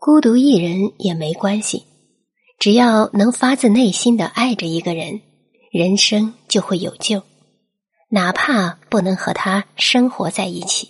孤独一人也没关系。只要能发自内心的爱着一个人人生就会有救。哪怕不能和他生活在一起。